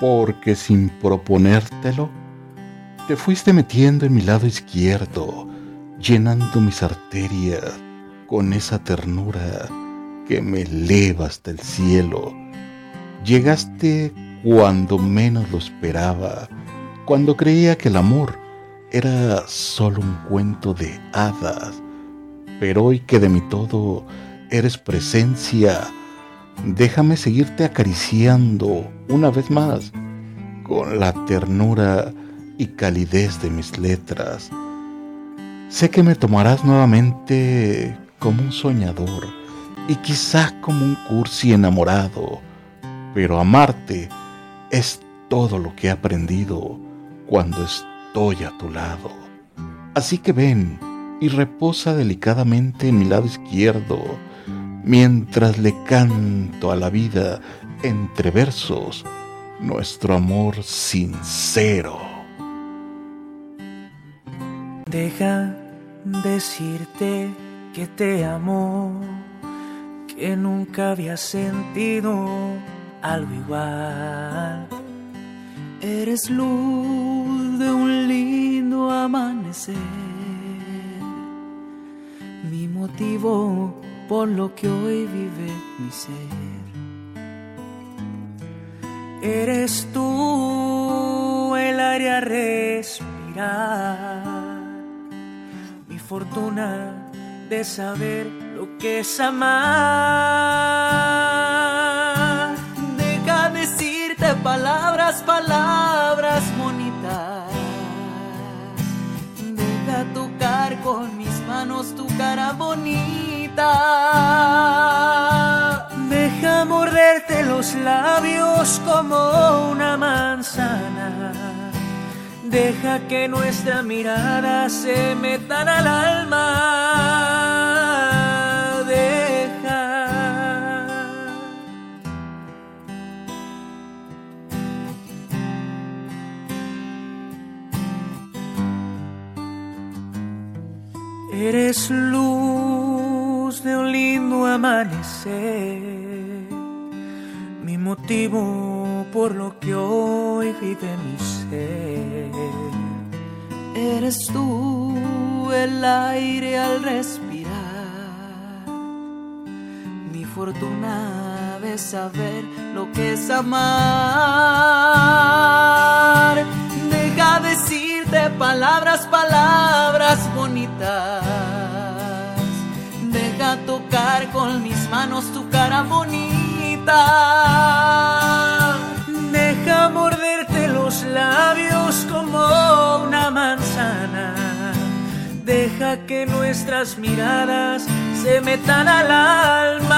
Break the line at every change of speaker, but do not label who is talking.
porque sin proponértelo, te fuiste metiendo en mi lado izquierdo, llenando mis arterias con esa ternura que me eleva hasta el cielo. Llegaste cuando menos lo esperaba, cuando creía que el amor era solo un cuento de hadas, pero hoy que de mi todo eres presencia, déjame seguirte acariciando una vez más con la ternura y calidez de mis letras. Sé que me tomarás nuevamente como un soñador y quizá como un cursi enamorado, pero amarte es todo lo que he aprendido cuando estoy a tu lado. Así que ven y reposa delicadamente en mi lado izquierdo, mientras le canto a la vida entre versos nuestro amor sincero.
Deja decirte que te amo, que nunca había sentido algo igual. Eres luz de un lindo amanecer, mi motivo por lo que hoy vive mi ser. Eres tú el aire a respirar, mi fortuna de saber lo que es amar. Deja decirte palabras, palabras bonitas. Deja tocar con mis manos tu cara bonita. Deja morderte los labios como una manzana. Deja que nuestra mirada se metan al alma. Deja. Eres de un lindo amanecer, mi motivo por lo que hoy vive mi ser. Eres tú el aire al respirar, mi fortuna de saber lo que es amar. Deja decirte palabras, palabras Deja morderte los labios como una manzana. Deja que nuestras miradas se metan al alma.